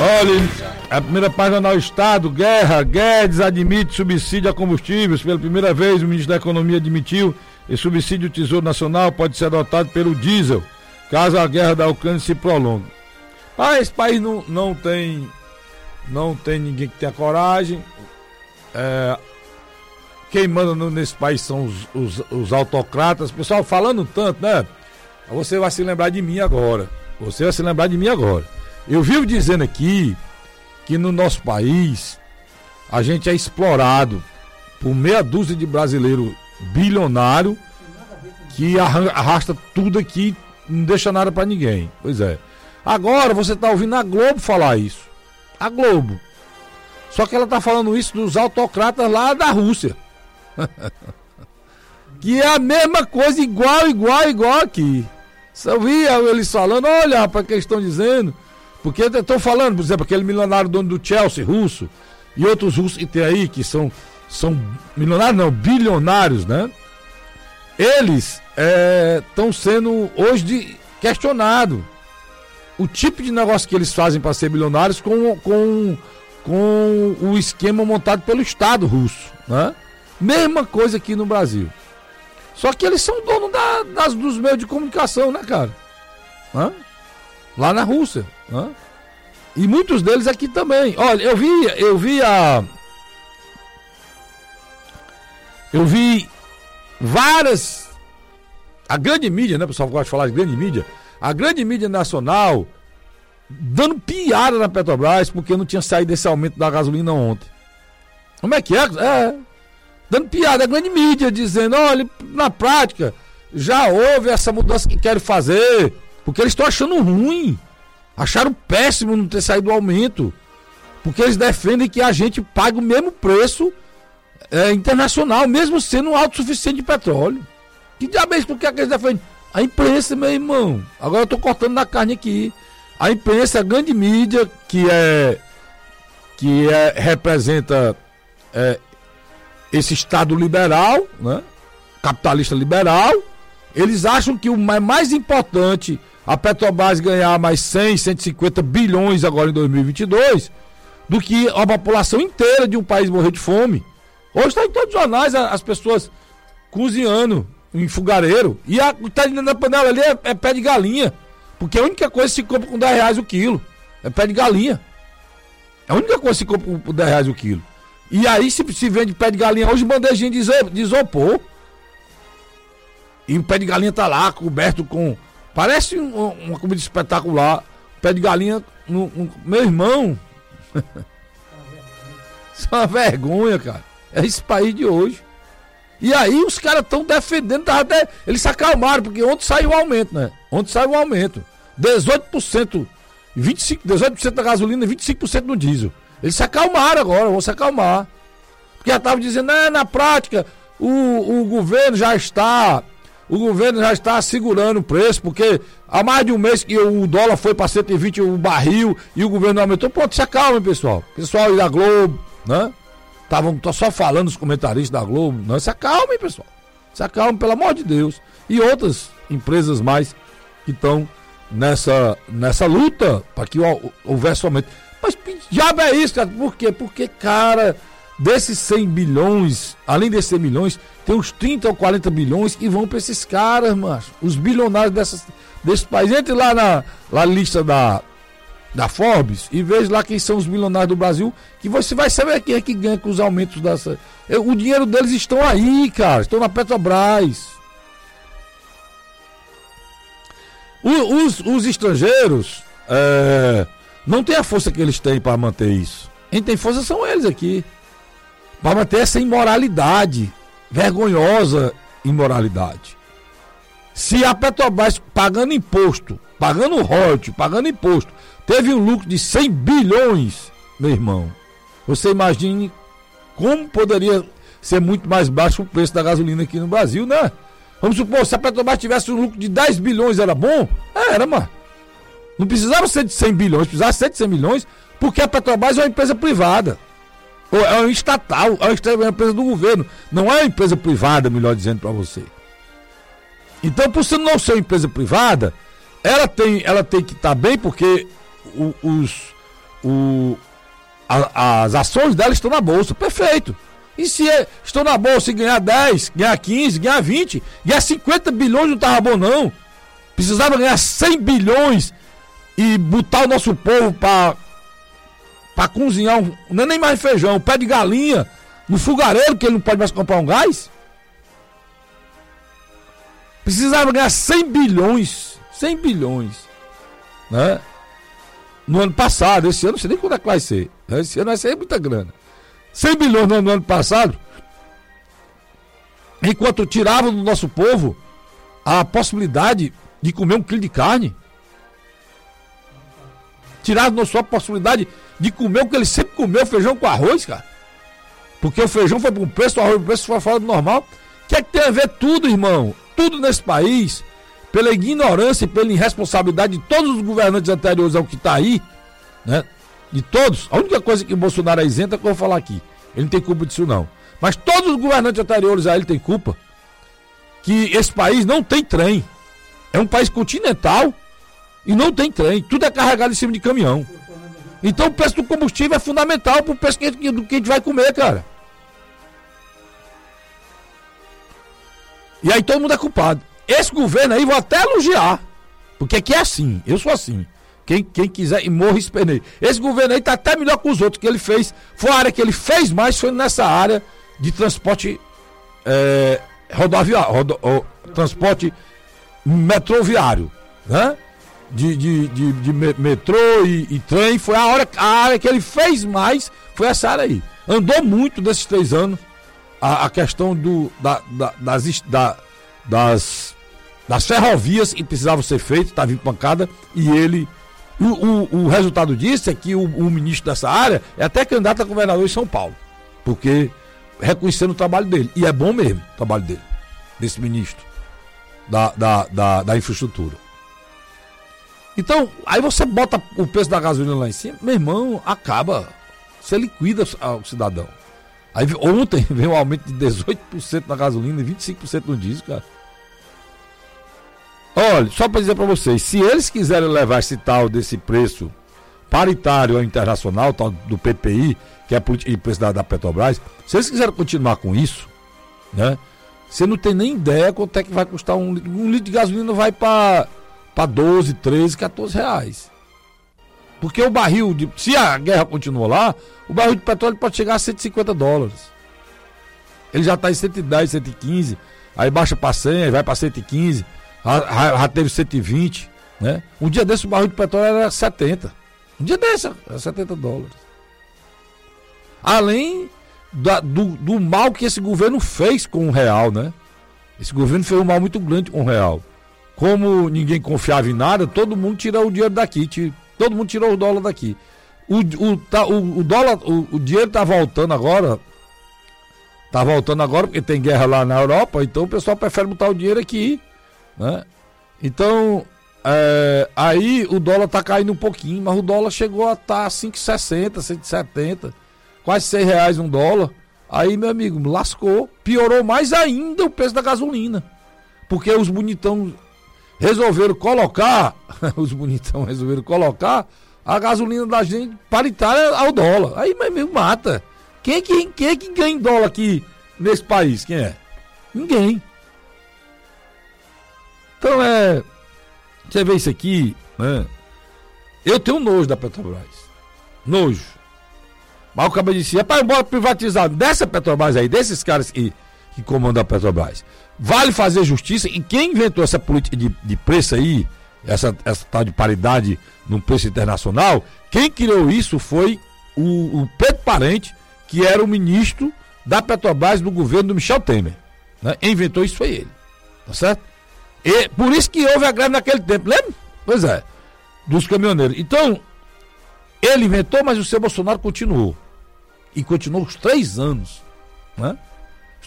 Olha, a primeira página do Estado, guerra, Guedes admite subsídio a combustíveis. Pela primeira vez, o ministro da Economia admitiu que subsídio do Tesouro Nacional pode ser adotado pelo diesel, caso a guerra da Ucrânia se prolongue. Mas esse país não, não tem não tem ninguém que tenha coragem. É, quem manda nesse país são os, os, os autocratas. Pessoal, falando tanto, né? Você vai se lembrar de mim agora. Você vai se lembrar de mim agora. Eu vivo dizendo aqui que no nosso país a gente é explorado por meia dúzia de brasileiro bilionário que arrasta tudo aqui não deixa nada para ninguém. Pois é. Agora você tá ouvindo a Globo falar isso. A Globo. Só que ela tá falando isso dos autocratas lá da Rússia. que é a mesma coisa, igual, igual, igual aqui. Só via eles falando, olha, para que estão dizendo. Porque estão falando, por exemplo, aquele milionário dono do Chelsea, russo, e outros russos que tem aí, que são, são milionários, não, bilionários, né? Eles estão é, sendo hoje questionados o tipo de negócio que eles fazem para ser bilionários com, com, com o esquema montado pelo Estado russo, né? Mesma coisa aqui no Brasil. Só que eles são donos da, das, dos meios de comunicação, né, cara? Hã? Lá na Rússia. Hã? E muitos deles aqui também. Olha, eu vi, eu vi a. Eu vi várias. A grande mídia, né? Pessoal gosta de falar de grande mídia. A grande mídia nacional dando piada na Petrobras porque não tinha saído esse aumento da gasolina ontem. Como é que é? É, dando piada, a grande mídia, dizendo, olha, na prática, já houve essa mudança que querem fazer, porque eles estão achando ruim. Acharam péssimo não ter saído o aumento. Porque eles defendem que a gente pague o mesmo preço é, internacional, mesmo sendo autossuficiente de petróleo. Que diabo é? Por que, é que eles defendem? A imprensa, meu irmão. Agora eu estou cortando na carne aqui. A imprensa, a grande mídia, que é. que é, representa é, esse Estado liberal, né? capitalista liberal, eles acham que o mais importante a Petrobras ganhar mais 100, 150 bilhões agora em 2022 do que a população inteira de um país morrer de fome. Hoje está em todos os jornais as pessoas cozinhando em fogareiro e a tá na panela ali é, é, pé de galinha. Porque a única coisa que se compra com 10 reais o quilo é pé de galinha. É a única coisa que se compra com 10 reais o quilo. E aí se, se vende pé de galinha hoje, bandejinha de isopor. E o pé de galinha tá lá, coberto com. Parece um, uma comida espetacular. Pé de galinha. No, no, meu irmão. Isso é uma vergonha, cara. É esse país de hoje. E aí os caras estão defendendo, tá até, eles se acalmaram, porque ontem saiu o aumento, né? Ontem saiu o aumento. 18%, 25, 18% da gasolina e 25% no diesel. Eles se acalmaram agora, vão se acalmar. Porque já estavam dizendo, é, na prática, o, o governo já está. O governo já está segurando o preço, porque há mais de um mês que o dólar foi para 120 o barril e o governo aumentou. Pronto, se acalma, pessoal. Pessoal da Globo, né? Estavam só falando os comentaristas da Globo. Não, se acalmem, pessoal. Se acalmem, pelo amor de Deus. E outras empresas mais que estão nessa, nessa luta para que houvesse aumento. Mas que diabo é isso, cara? Por quê? Porque, cara, desses 100 bilhões, além desses 100 milhões, tem uns 30 ou 40 bilhões que vão para esses caras, macho. Os bilionários dessas, desse país. Entre lá na, na lista da, da Forbes e veja lá quem são os bilionários do Brasil, que você vai saber quem é que ganha com os aumentos dessa. O dinheiro deles estão aí, cara. Estão na Petrobras. Os, os estrangeiros. É não tem a força que eles têm para manter isso. Quem tem força são eles aqui. Para manter essa imoralidade, vergonhosa imoralidade. Se a Petrobras pagando imposto, pagando royalties, pagando imposto, teve um lucro de 100 bilhões, meu irmão, você imagine como poderia ser muito mais baixo o preço da gasolina aqui no Brasil, né? Vamos supor, se a Petrobras tivesse um lucro de 10 bilhões, era bom? Era, mano. Não precisava ser de 100 bilhões, precisava ser de 100 milhões, porque a Petrobras é uma empresa privada. Ou é uma estatal, é uma empresa do governo. Não é uma empresa privada, melhor dizendo para você. Então, por ser não ser uma empresa privada, ela tem, ela tem que estar tá bem, porque o, os, o, a, as ações dela estão na bolsa. Perfeito. E se é, estão na bolsa e ganhar 10, ganhar 15, ganhar 20, ganhar 50 bilhões não estava bom, não. Precisava ganhar 100 bilhões e botar o nosso povo para para cozinhar um, não é nem mais feijão, um pé de galinha no fogareiro que ele não pode mais comprar um gás. Precisava ganhar 100 bilhões, 100 bilhões, né? No ano passado, esse ano não sei nem quando é que vai ser. Né? Esse ano vai ser muita grana. 100 bilhões no ano passado, enquanto tiravam do nosso povo a possibilidade de comer um quilo de carne. Tiraram sua possibilidade de comer o que ele sempre comeu, feijão com arroz, cara. Porque o feijão foi para um preço, o arroz para um preço foi fora do normal. O que é que tem a ver tudo, irmão? Tudo nesse país, pela ignorância e pela irresponsabilidade de todos os governantes anteriores ao que está aí, né? De todos. A única coisa que o Bolsonaro é isento é que eu vou falar aqui. Ele não tem culpa disso, não. Mas todos os governantes anteriores a ele têm culpa. Que esse país não tem trem. É um país continental e não tem trem. Tudo é carregado em cima de caminhão. Então o preço do combustível é fundamental para o preço que, do que a gente vai comer, cara. E aí todo mundo é culpado. Esse governo aí vou até elogiar. Porque aqui é assim, eu sou assim. Quem, quem quiser e morra espernei. Esse governo aí tá até melhor que os outros que ele fez. Foi a área que ele fez mais, foi nessa área de transporte é, rodoviário, rodo, transporte metroviário, né? De, de, de, de metrô e, e, trem, foi a, hora, a área que ele fez mais, foi essa área aí. Andou muito nesses três anos a, a questão do, da, da, das, da, das, das ferrovias que precisavam ser feitas, estava em pancada, e ele. O, o, o, resultado disso é que o, o ministro dessa área é até candidato a governador em São Paulo. Porque reconhecendo o trabalho dele. E é bom mesmo o trabalho dele, desse ministro da, da, da, da infraestrutura. Então, aí você bota o preço da gasolina lá em cima, meu irmão, acaba. Você liquida o cidadão. Aí ontem veio um aumento de 18% na gasolina e 25% no diesel, cara. Olha, só para dizer para vocês, se eles quiserem levar esse tal desse preço paritário ao internacional, tal do PPI, que é de preço da, Petrobras, se eles quiserem continuar com isso, né? Você não tem nem ideia quanto é que vai custar um, um litro de gasolina vai para 12, 13, 14 reais. Porque o barril, de, se a guerra continua lá, o barril de petróleo pode chegar a 150 dólares. Ele já está em 110, 115, aí baixa para 100, aí vai para 115, já, já teve 120, né? Um dia desse o barril de petróleo era 70. Um dia desse era 70 dólares. Além da, do, do mal que esse governo fez com o real, né? Esse governo fez um mal muito grande com o real. Como ninguém confiava em nada, todo mundo tirou o dinheiro daqui, todo mundo tirou o dólar daqui. O, o, tá, o, o dólar, o, o dinheiro tá voltando agora. Tá voltando agora porque tem guerra lá na Europa, então o pessoal prefere botar o dinheiro aqui, né? Então, é, aí o dólar tá caindo um pouquinho, mas o dólar chegou a estar tá 5,60, 170 quase 6 reais um dólar. Aí, meu amigo, lascou. Piorou mais ainda o preço da gasolina. Porque os bonitão resolveram colocar, os bonitão resolveram colocar a gasolina da gente paritária ao dólar. Aí, meu amigo, mata. Quem é que, quem é que ganha dólar aqui nesse país? Quem é? Ninguém. Então é. Você vê isso aqui, né? Eu tenho nojo da Petrobras. Nojo. Mas o cara disse, rapaz, bora privatizar dessa Petrobras aí, desses caras que, que comandam a Petrobras. Vale fazer justiça e quem inventou essa política de, de preço aí, essa, essa tal de paridade no preço internacional, quem criou isso foi o, o Pedro Parente, que era o ministro da Petrobras do governo do Michel Temer. Né? Quem inventou isso foi ele. Tá certo? E por isso que houve a greve naquele tempo, lembra? Pois é, dos caminhoneiros. Então, ele inventou, mas o seu Bolsonaro continuou e continuou os três anos. Né?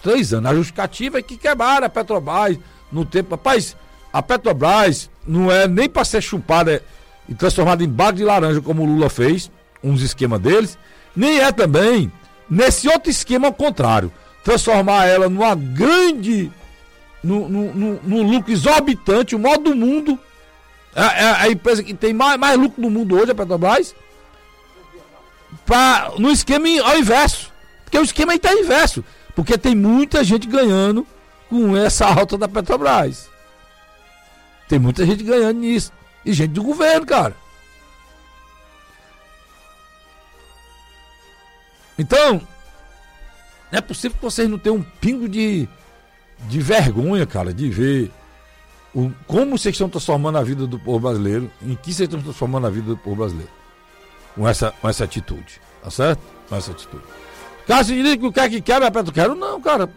Três anos. A justificativa é que quebraram a Petrobras no tempo. Rapaz, a Petrobras não é nem para ser chupada e transformada em bago de laranja, como o Lula fez, uns esquemas deles, nem é também nesse outro esquema ao contrário. Transformar ela numa grande. no lucro exorbitante, o maior do mundo. É, é a empresa que tem mais, mais lucro no mundo hoje, a Petrobras pra, no esquema ao inverso. Porque o esquema aí tá inverso. Porque tem muita gente ganhando com essa alta da Petrobras. Tem muita gente ganhando nisso. E gente do governo, cara. Então, não é possível que vocês não tenham um pingo de, de vergonha, cara, de ver o, como vocês estão transformando a vida do povo brasileiro, em que vocês estão transformando a vida do povo brasileiro. Com essa, com essa atitude. Tá certo? Com essa atitude. Cássio diz que o que é que quer, a Petro quero não, cara.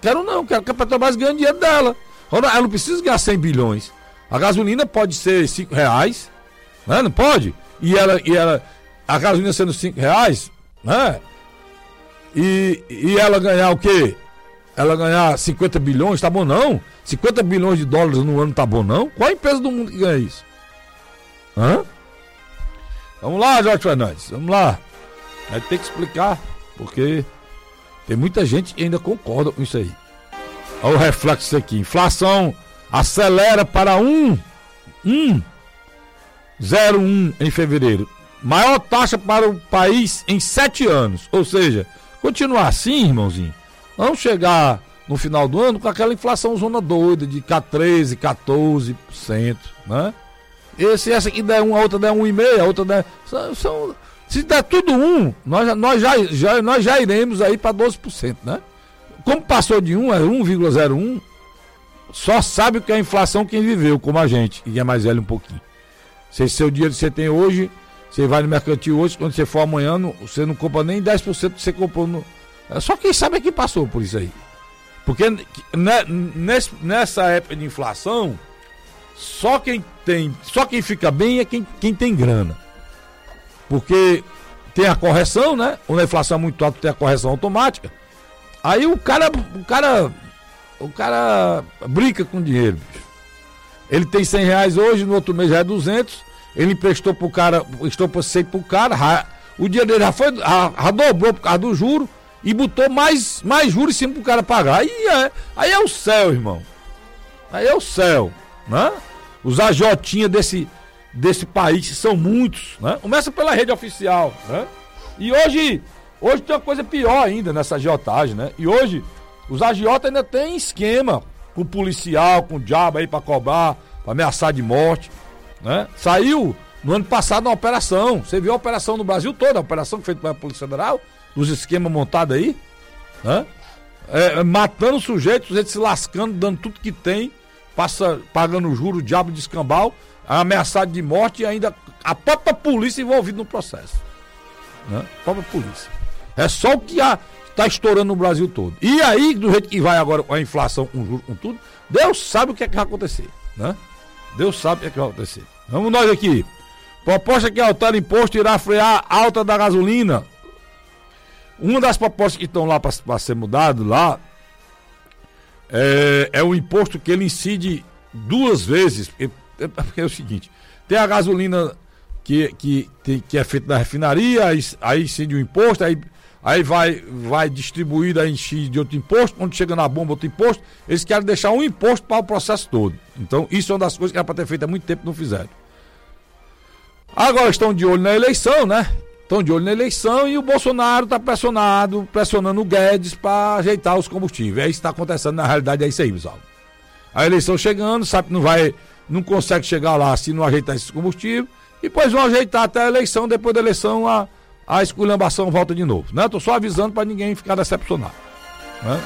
Quero não, quero que a Petrobras ganhe dinheiro dela. Ela não precisa ganhar 100 bilhões. A gasolina pode ser 5 reais, né? Não pode? E ela, e ela, a gasolina sendo 5 reais, né? E, e ela ganhar o quê? Ela ganhar 50 bilhões, tá bom não? 50 bilhões de dólares no ano tá bom não? Qual a empresa do mundo que ganha isso? Hã? Vamos lá, Jorge Fernandes, vamos lá. Vai ter que explicar, porque tem muita gente que ainda concorda com isso aí. Olha o reflexo aqui. Inflação acelera para 1, 1, 0,1 em fevereiro. Maior taxa para o país em sete anos. Ou seja, continuar assim, irmãozinho, vamos chegar no final do ano com aquela inflação zona doida de 13, 14%, né? E se essa aqui der um, a outra der um e meio, a outra der. São, são, se der tudo um, nós, nós, já, já, nós já iremos aí para 12%, né? Como passou de 1 é 1,01, só sabe o que é inflação quem viveu, como a gente, e é mais velho um pouquinho. Se seu dinheiro que você tem hoje, você vai no mercantil hoje, quando você for amanhã, você não compra nem 10% que você comprou no. É só quem sabe é que passou por isso aí. Porque né, nessa época de inflação, só quem tem, só quem fica bem é quem, quem tem grana. Porque tem a correção, né? Quando a inflação é muito alta, tem a correção automática. Aí o cara, o cara o cara brinca com dinheiro. Ele tem 100 reais hoje, no outro mês já é 200. Ele emprestou pro cara, estou por 100 pro cara. o dinheiro dele já foi, já, já dobrou por causa do juro e botou mais, mais juros em cima pro cara pagar. Aí é, aí é o céu, irmão. Aí é o céu, né? Os ajotinhas desse, desse país são muitos, né? Começa pela rede oficial, né? E hoje, hoje tem uma coisa pior ainda nessa agiotagem, né? E hoje os agiotas ainda tem esquema com policial, com diabo aí para cobrar, pra ameaçar de morte, né? Saiu no ano passado uma operação. Você viu a operação no Brasil toda, a operação feita pela Polícia Federal, dos esquemas montados aí, né? É, matando sujeitos, sujeitos se lascando, dando tudo que tem, passa, pagando juros, diabo de escambau, ameaçado de morte e ainda a própria polícia envolvida no processo. Né? A própria polícia. É só o que Está estourando no Brasil todo. E aí, do jeito que vai agora a inflação, com juros, com tudo, Deus sabe o que é que vai acontecer, né? Deus sabe o que é que vai acontecer. Vamos nós aqui. Proposta que altera imposto irá frear a alta da gasolina. Uma das propostas que estão lá para ser mudado lá é, é o imposto que ele incide duas vezes. É, é, é o seguinte: tem a gasolina que, que, tem, que é feita na refinaria, aí, aí incide o imposto, aí aí vai, vai distribuir aí X de outro imposto, quando chega na bomba outro imposto, eles querem deixar um imposto para o processo todo. Então, isso é uma das coisas que era para ter feito há muito tempo não fizeram. Agora estão de olho na eleição, né? Estão de olho na eleição e o Bolsonaro está pressionado, pressionando o Guedes para ajeitar os combustíveis. É isso que está acontecendo, na realidade é isso aí, pessoal. A eleição chegando, sabe que não vai, não consegue chegar lá se não ajeitar esses combustíveis, e depois vão ajeitar até a eleição, depois da eleição a a esculhambação volta de novo. Né? Tô só avisando para ninguém ficar decepcionado. Né?